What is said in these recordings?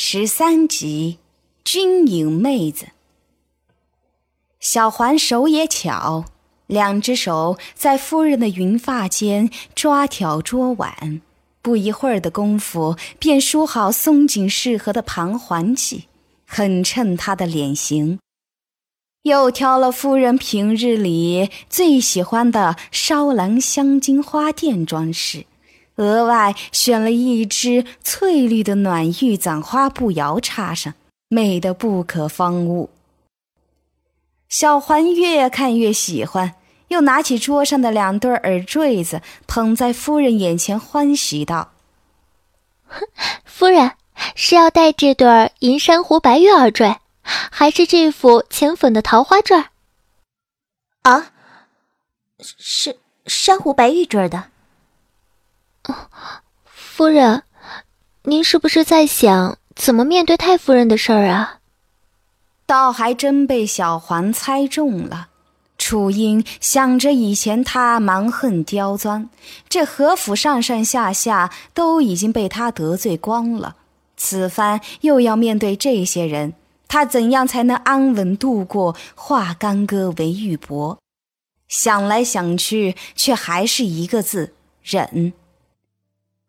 十三集，军营妹子。小环手也巧，两只手在夫人的云发间抓挑捉挽，不一会儿的功夫便梳好松紧适合的盘环髻，很衬她的脸型。又挑了夫人平日里最喜欢的烧蓝香金花钿装饰。额外选了一只翠绿的暖玉簪花步摇插上，美得不可方物。小环越看越喜欢，又拿起桌上的两对耳坠子，捧在夫人眼前，欢喜道：“ 夫人是要戴这对银珊瑚白玉耳坠，还是这副浅粉的桃花坠？”啊，是珊瑚白玉坠的。夫人，您是不是在想怎么面对太夫人的事儿啊？倒还真被小环猜中了。楚英想着以前他蛮横刁钻，这何府上上下下都已经被他得罪光了，此番又要面对这些人，他怎样才能安稳度过？化干戈为玉帛。想来想去，却还是一个字：忍。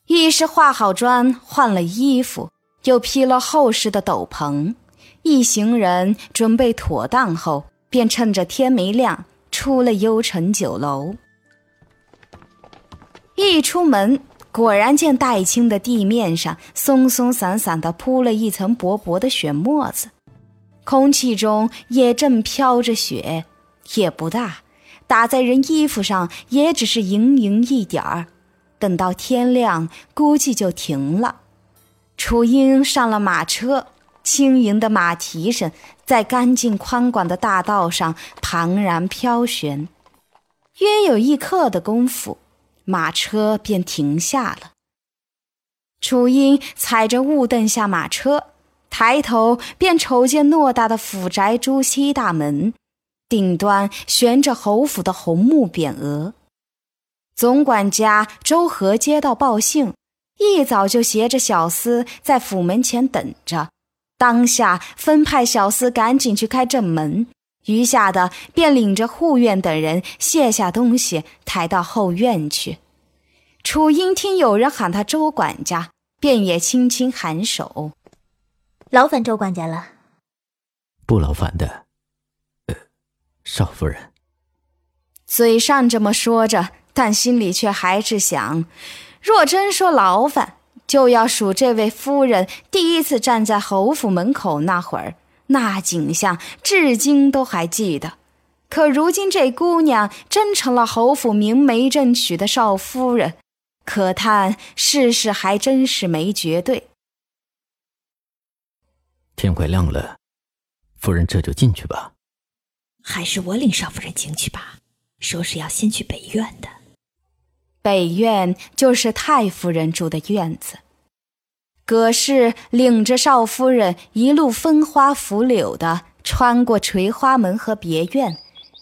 一是化好妆，换了衣服，又披了厚实的斗篷，一行人准备妥当后，便趁着天没亮出了幽城酒楼。一出门，果然见黛青的地面上松松散散的铺了一层薄薄的雪沫子，空气中也正飘着雪，也不大，打在人衣服上也只是盈盈一点儿。等到天亮，估计就停了。楚英上了马车，轻盈的马蹄声在干净宽广的大道上庞然飘旋。约有一刻的功夫，马车便停下了。楚英踩着雾凳下马车，抬头便瞅见偌大的府宅朱漆大门，顶端悬着侯府的红木匾额。总管家周和接到报信，一早就携着小厮在府门前等着。当下分派小厮赶紧去开正门，余下的便领着护院等人卸下东西，抬到后院去。楚英听有人喊他周管家，便也轻轻颔首：“劳烦周管家了。”“不劳烦的，呃，少夫人。”嘴上这么说着。但心里却还是想：若真说劳烦，就要数这位夫人第一次站在侯府门口那会儿，那景象至今都还记得。可如今这姑娘真成了侯府明媒正娶的少夫人，可叹世事还真是没绝对。天快亮了，夫人这就进去吧。还是我领少夫人进去吧，说是要先去北院的。北院就是太夫人住的院子，葛氏领着少夫人一路风花拂柳的穿过垂花门和别院，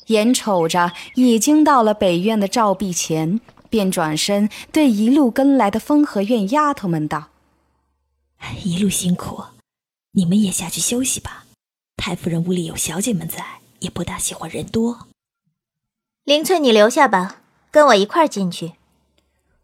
眼瞅着已经到了北院的照壁前，便转身对一路跟来的风和院丫头们道：“一路辛苦，你们也下去休息吧。太夫人屋里有小姐们在，也不大喜欢人多。林翠，你留下吧，跟我一块儿进去。”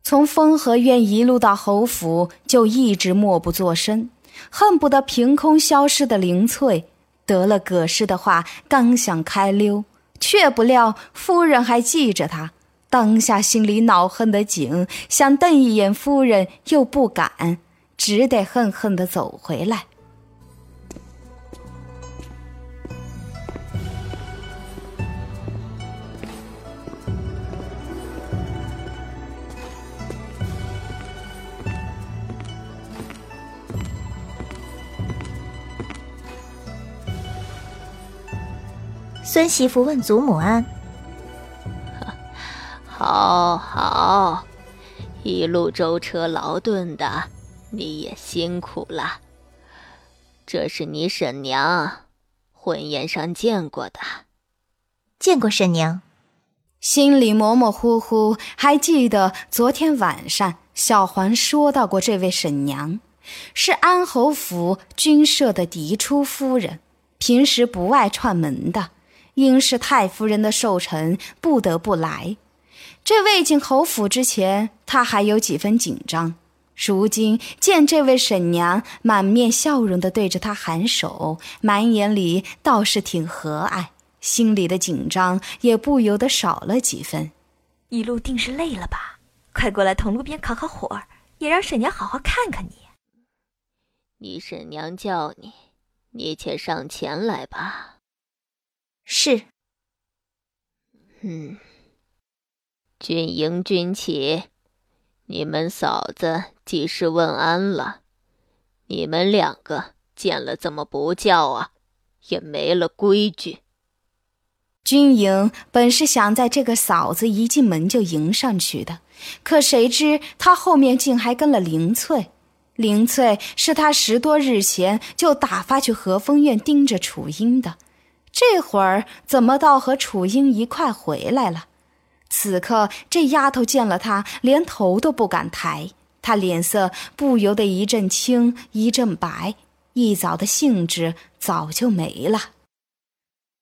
从风和院一路到侯府，就一直默不作声，恨不得凭空消失的林翠，得了葛氏的话，刚想开溜，却不料夫人还记着他，当下心里恼恨的紧，想瞪一眼夫人又不敢，只得恨恨的走回来。孙媳妇问祖母安：“ 好好，一路舟车劳顿的，你也辛苦了。这是你婶娘，婚宴上见过的，见过婶娘。心里模模糊糊还记得昨天晚上小环说到过这位婶娘，是安侯府军舍的嫡出夫人，平时不爱串门的，因是太夫人的寿辰，不得不来。这未进侯府之前，他还有几分紧张。如今见这位婶娘满面笑容地对着他颔首，满眼里倒是挺和蔼，心里的紧张也不由得少了几分。一路定是累了吧？快过来同路边烤烤火，也让婶娘好好看看你。你婶娘叫你，你且上前来吧。是。嗯。军营军起，你们嫂子及时问安了，你们两个见了怎么不叫啊？也没了规矩。军营本是想在这个嫂子一进门就迎上去的，可谁知她后面竟还跟了林翠。林翠是他十多日前就打发去和风院盯着楚英的，这会儿怎么倒和楚英一块回来了？此刻，这丫头见了他，连头都不敢抬。她脸色不由得一阵青一阵白，一早的兴致早就没了。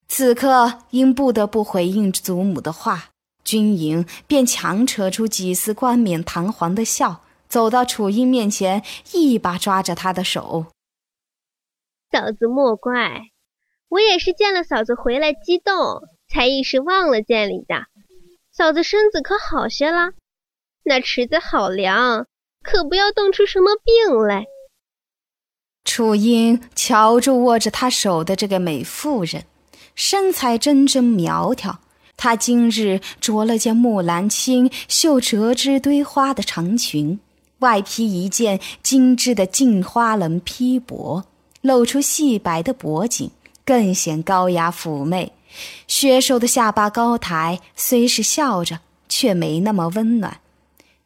此刻因不得不回应祖母的话，军营便强扯出几丝冠冕堂皇的笑，走到楚英面前，一把抓着她的手：“嫂子莫怪，我也是见了嫂子回来激动，才一时忘了见礼的。”嫂子身子可好些了？那池子好凉，可不要冻出什么病来。楚英瞧住握着他手的这个美妇人，身材真真苗条。她今日着了件木兰青绣折枝堆花的长裙，外披一件精致的镜花纶披帛，露出细白的脖颈，更显高雅妩媚。削瘦的下巴高抬，虽是笑着，却没那么温暖。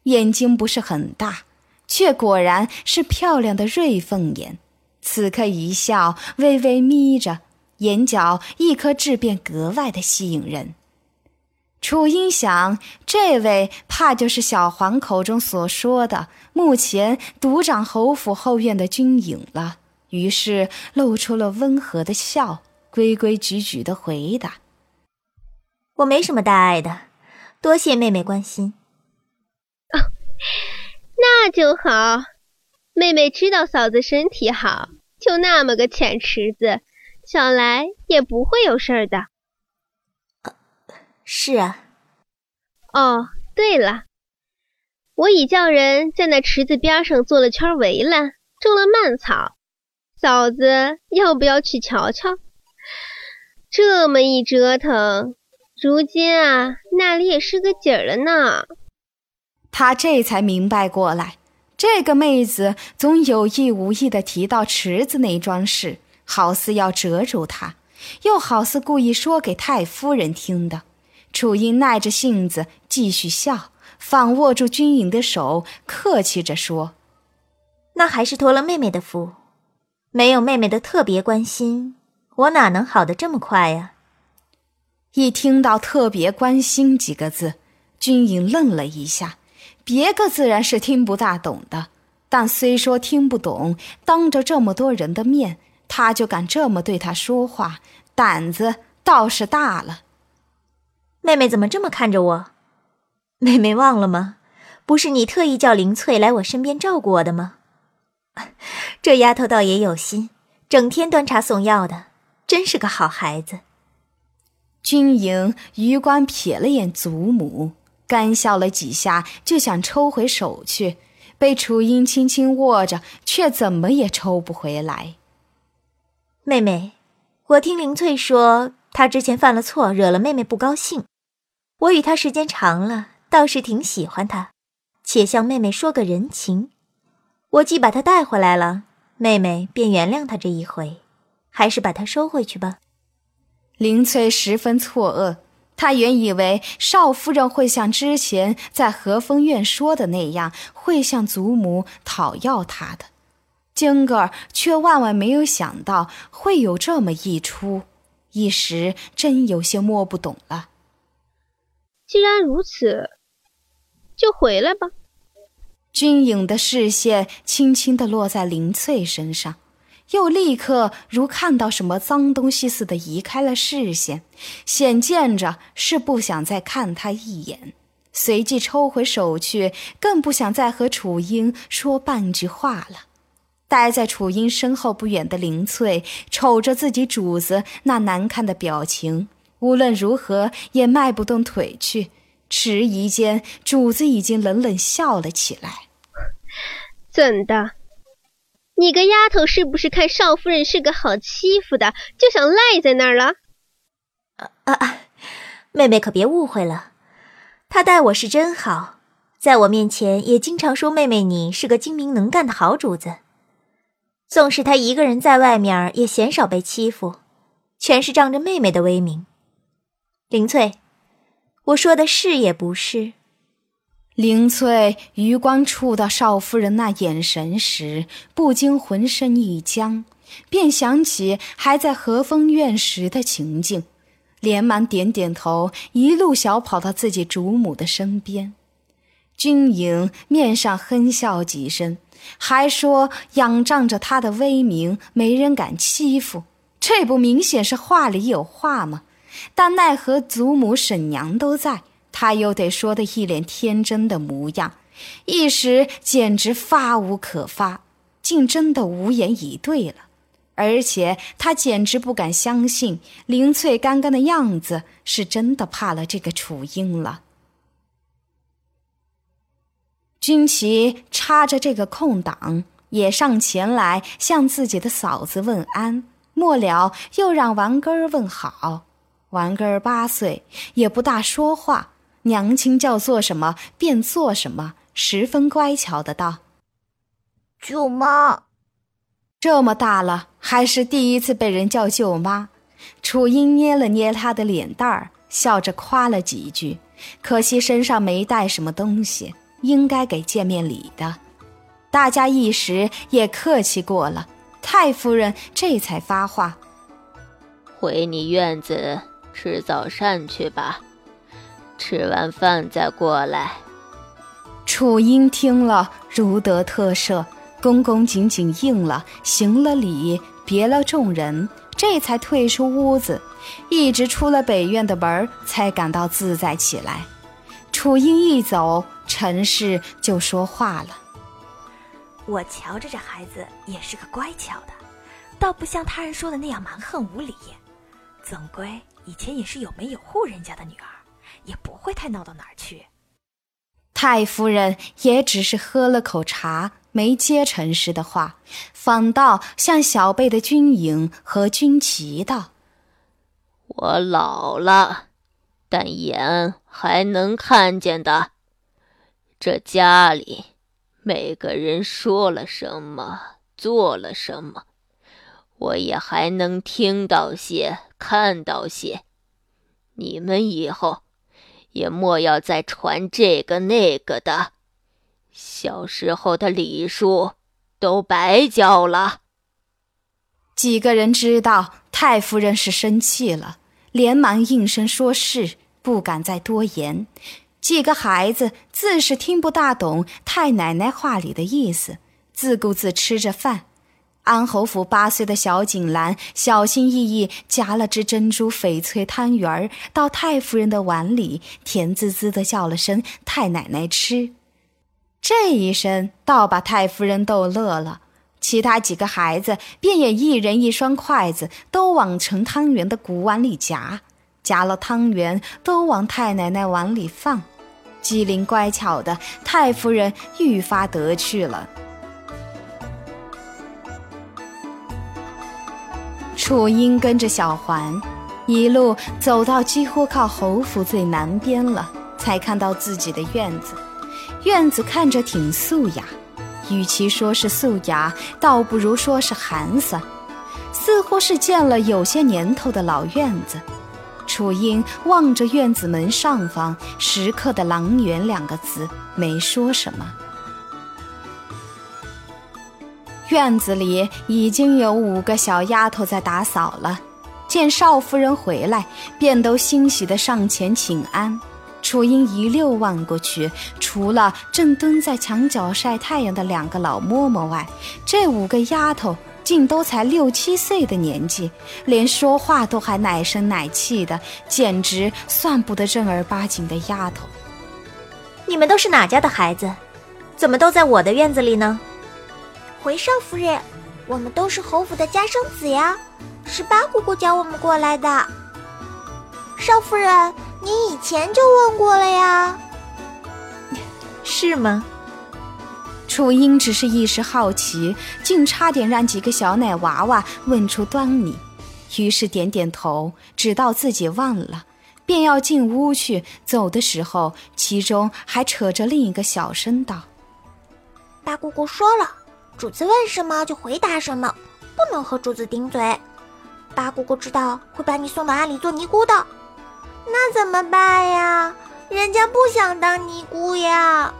眼睛不是很大，却果然是漂亮的瑞凤眼。此刻一笑，微微眯着，眼角一颗痣便格外的吸引人。楚英想，这位怕就是小黄口中所说的目前独掌侯府后院的军影了，于是露出了温和的笑。规规矩矩的回答：“我没什么大碍的，多谢妹妹关心。”哦，那就好。妹妹知道嫂子身体好，就那么个浅池子，想来也不会有事儿的。是啊。哦，对了，我已叫人在那池子边上做了圈围栏，种了蔓草。嫂子要不要去瞧瞧？这么一折腾，如今啊，那里也是个景儿了呢。他这才明白过来，这个妹子总有意无意的提到池子那桩事，好似要折住他，又好似故意说给太夫人听的。楚英耐着性子继续笑，反握住君颖的手，客气着说：“那还是托了妹妹的福，没有妹妹的特别关心。”我哪能好的这么快呀？一听到“特别关心”几个字，君颖愣了一下。别个自然是听不大懂的，但虽说听不懂，当着这么多人的面，他就敢这么对他说话，胆子倒是大了。妹妹怎么这么看着我？妹妹忘了吗？不是你特意叫林翠来我身边照顾我的吗？这丫头倒也有心，整天端茶送药的。真是个好孩子。军营余光瞥了眼祖母，干笑了几下，就想抽回手去，被楚英轻轻握着，却怎么也抽不回来。妹妹，我听林翠说，她之前犯了错，惹了妹妹不高兴。我与她时间长了，倒是挺喜欢她，且向妹妹说个人情。我既把她带回来了，妹妹便原谅她这一回。还是把它收回去吧。林翠十分错愕，她原以为少夫人会像之前在和风院说的那样，会向祖母讨要她的，今个儿却万万没有想到会有这么一出，一时真有些摸不懂了。既然如此，就回来吧。军影的视线轻轻地落在林翠身上，又立刻如看到什么脏东西似的移开了视线，显见着是不想再看他一眼。随即抽回手去，更不想再和楚英说半句话了。待在楚英身后不远的林翠，瞅着自己主子那难看的表情，无论如何也迈不动腿去。迟疑间，主子已经冷冷笑了起来：“怎的？你个丫头，是不是看少夫人是个好欺负的，就想赖在那儿了？”“啊啊，妹妹可别误会了，他待我是真好，在我面前也经常说妹妹你是个精明能干的好主子。”纵使他一个人在外面，也鲜少被欺负，全是仗着妹妹的威名。林翠，我说的是也不是？林翠余光触到少夫人那眼神时，不禁浑身一僵，便想起还在和风院时的情景，连忙点点头，一路小跑到自己主母的身边。军营面上哼笑几声。还说仰仗着他的威名，没人敢欺负，这不明显是话里有话吗？但奈何祖母、婶娘都在，他又得说的一脸天真的模样，一时简直发无可发，竟真的无言以对了。而且他简直不敢相信林翠刚刚的样子是真的怕了这个楚英了。军旗插着这个空档，也上前来向自己的嫂子问安。末了，又让王根儿问好。王根儿八岁，也不大说话，娘亲叫做什么便做什么，十分乖巧的道：“舅妈。”这么大了，还是第一次被人叫舅妈。楚英捏了捏他的脸蛋儿，笑着夸了几句，可惜身上没带什么东西。应该给见面礼的，大家一时也客气过了。太夫人这才发话：“回你院子吃早膳去吧，吃完饭再过来。”楚英听了如得特赦，恭恭敬敬应了，行了礼，别了众人，这才退出屋子，一直出了北院的门，才感到自在起来。楚英一走。陈氏就说话了：“我瞧着这孩子也是个乖巧的，倒不像他人说的那样蛮横无理。总归以前也是有门有户人家的女儿，也不会太闹到哪儿去。”太夫人也只是喝了口茶，没接陈氏的话，反倒向小辈的军营和军旗道：“我老了，但眼还能看见的。”这家里，每个人说了什么，做了什么，我也还能听到些，看到些。你们以后也莫要再传这个那个的，小时候的礼数都白教了。几个人知道太夫人是生气了，连忙应声说是，不敢再多言。几个孩子自是听不大懂太奶奶话里的意思，自顾自吃着饭。安侯府八岁的小锦兰小心翼翼夹了只珍珠翡翠汤圆儿到太夫人的碗里，甜滋滋的叫了声“太奶奶吃”。这一声倒把太夫人逗乐了，其他几个孩子便也一人一双筷子，都往盛汤圆的古碗里夹，夹了汤圆都往太奶奶碗里放。机灵乖巧的太夫人愈发得趣了。楚英跟着小环，一路走到几乎靠侯府最南边了，才看到自己的院子。院子看着挺素雅，与其说是素雅，倒不如说是寒酸，似乎是建了有些年头的老院子。楚英望着院子门上方石刻的“狼园”两个字，没说什么。院子里已经有五个小丫头在打扫了，见少夫人回来，便都欣喜地上前请安。楚英一溜望过去，除了正蹲在墙角晒太阳的两个老嬷嬷外，这五个丫头竟都才六七岁的年纪，连说话都还奶声奶气的，简直算不得正儿八经的丫头。你们都是哪家的孩子？怎么都在我的院子里呢？回少夫人，我们都是侯府的家生子呀，是八姑姑叫我们过来的。少夫人。你以前就问过了呀，是吗？楚英只是一时好奇，竟差点让几个小奶娃娃问出端倪，于是点点头，知道自己忘了，便要进屋去。走的时候，其中还扯着另一个小声道：“八姑姑说了，主子问什么就回答什么，不能和主子顶嘴。八姑姑知道会把你送到阿里做尼姑的。”那怎么办呀？人家不想当尼姑呀！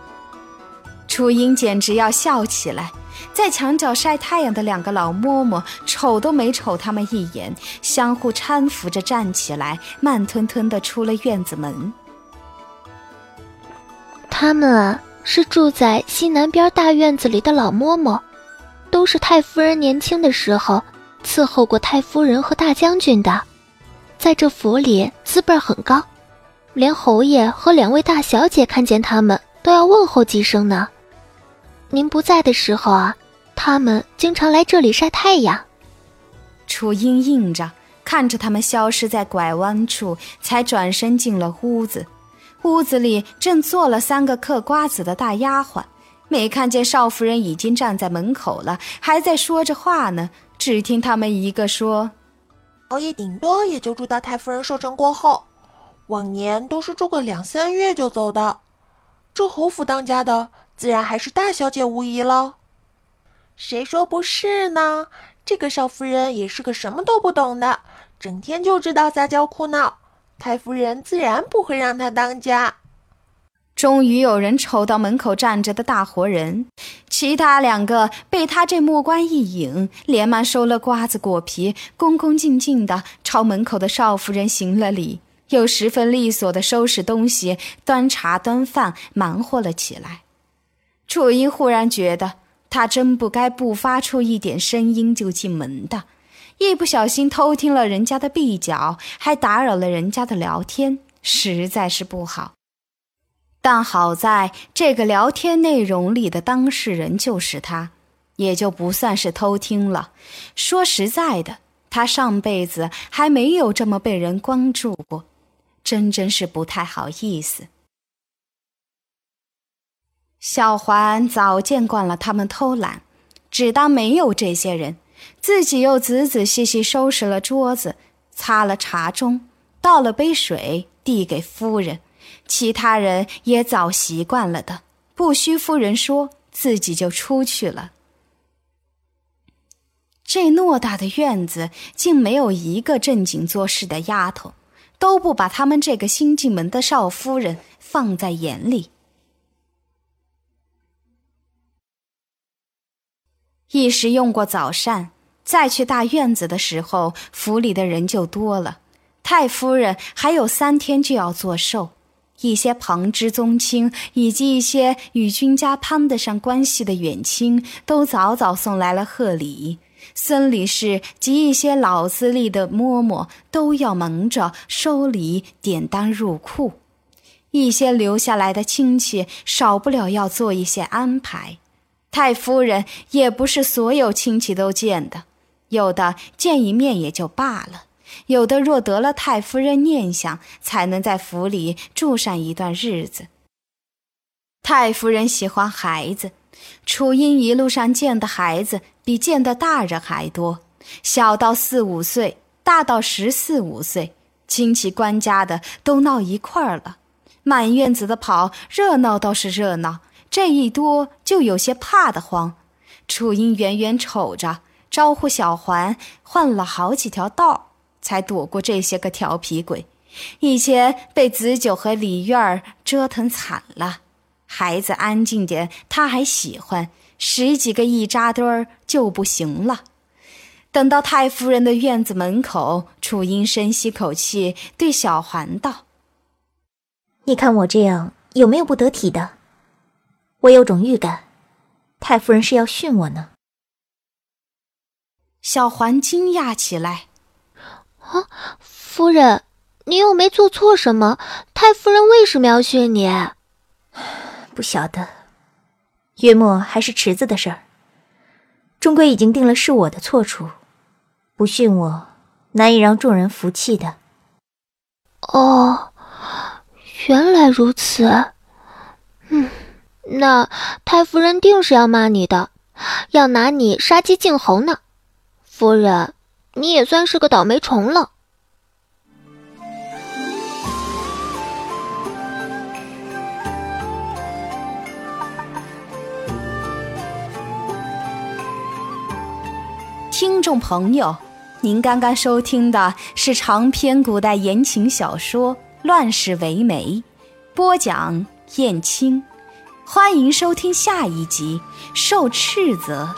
初英简直要笑起来。在墙角晒太阳的两个老嬷嬷瞅都没瞅他们一眼，相互搀扶着站起来，慢吞吞的出了院子门。他们啊，是住在西南边大院子里的老嬷嬷，都是太夫人年轻的时候伺候过太夫人和大将军的。在这府里资辈很高，连侯爷和两位大小姐看见他们都要问候几声呢。您不在的时候啊，他们经常来这里晒太阳。楚英应着，看着他们消失在拐弯处，才转身进了屋子。屋子里正坐了三个嗑瓜子的大丫鬟，没看见少夫人已经站在门口了，还在说着话呢。只听他们一个说。侯爷顶多也就住到太夫人寿辰过后，往年都是住个两三月就走的。这侯府当家的，自然还是大小姐无疑了。谁说不是呢？这个少夫人也是个什么都不懂的，整天就知道撒娇哭闹。太夫人自然不会让他当家。终于有人瞅到门口站着的大活人，其他两个被他这目光一引，连忙收了瓜子果皮，恭恭敬敬地朝门口的少夫人行了礼，又十分利索地收拾东西，端茶端饭，忙活了起来。楚英忽然觉得，他真不该不发出一点声音就进门的，一不小心偷听了人家的壁角，还打扰了人家的聊天，实在是不好。但好在这个聊天内容里的当事人就是他，也就不算是偷听了。说实在的，他上辈子还没有这么被人关注过，真真是不太好意思。小环早见惯了他们偷懒，只当没有这些人，自己又仔仔细细收拾了桌子，擦了茶盅，倒了杯水递给夫人。其他人也早习惯了的，不需夫人说，自己就出去了。这偌大的院子，竟没有一个正经做事的丫头，都不把他们这个新进门的少夫人放在眼里。一时用过早膳，再去大院子的时候，府里的人就多了。太夫人还有三天就要做寿。一些旁支宗亲，以及一些与君家攀得上关系的远亲，都早早送来了贺礼。孙理事及一些老资历的嬷嬷，都要忙着收礼、点单入库。一些留下来的亲戚，少不了要做一些安排。太夫人也不是所有亲戚都见的，有的见一面也就罢了。有的若得了太夫人念想，才能在府里住上一段日子。太夫人喜欢孩子，楚英一路上见的孩子比见的大人还多，小到四五岁，大到十四五岁，亲戚官家的都闹一块儿了，满院子的跑，热闹倒是热闹，这一多就有些怕得慌。楚英远远瞅着，招呼小环换了好几条道。才躲过这些个调皮鬼，以前被子九和李院儿折腾惨了。孩子安静点，他还喜欢；十几个一扎堆儿就不行了。等到太夫人的院子门口，楚英深吸口气，对小环道：“你看我这样有没有不得体的？我有种预感，太夫人是要训我呢。小环惊讶起来：“啊，夫人，你又没做错什么，太夫人为什么要训你？”不晓得，约莫还是池子的事儿。终归已经定了是我的错处，不训我，难以让众人服气的。哦，原来如此。嗯，那太夫人定是要骂你的，要拿你杀鸡儆猴呢。夫人，你也算是个倒霉虫了。听众朋友，您刚刚收听的是长篇古代言情小说《乱世为媒》，播讲燕青。欢迎收听下一集《受斥责》。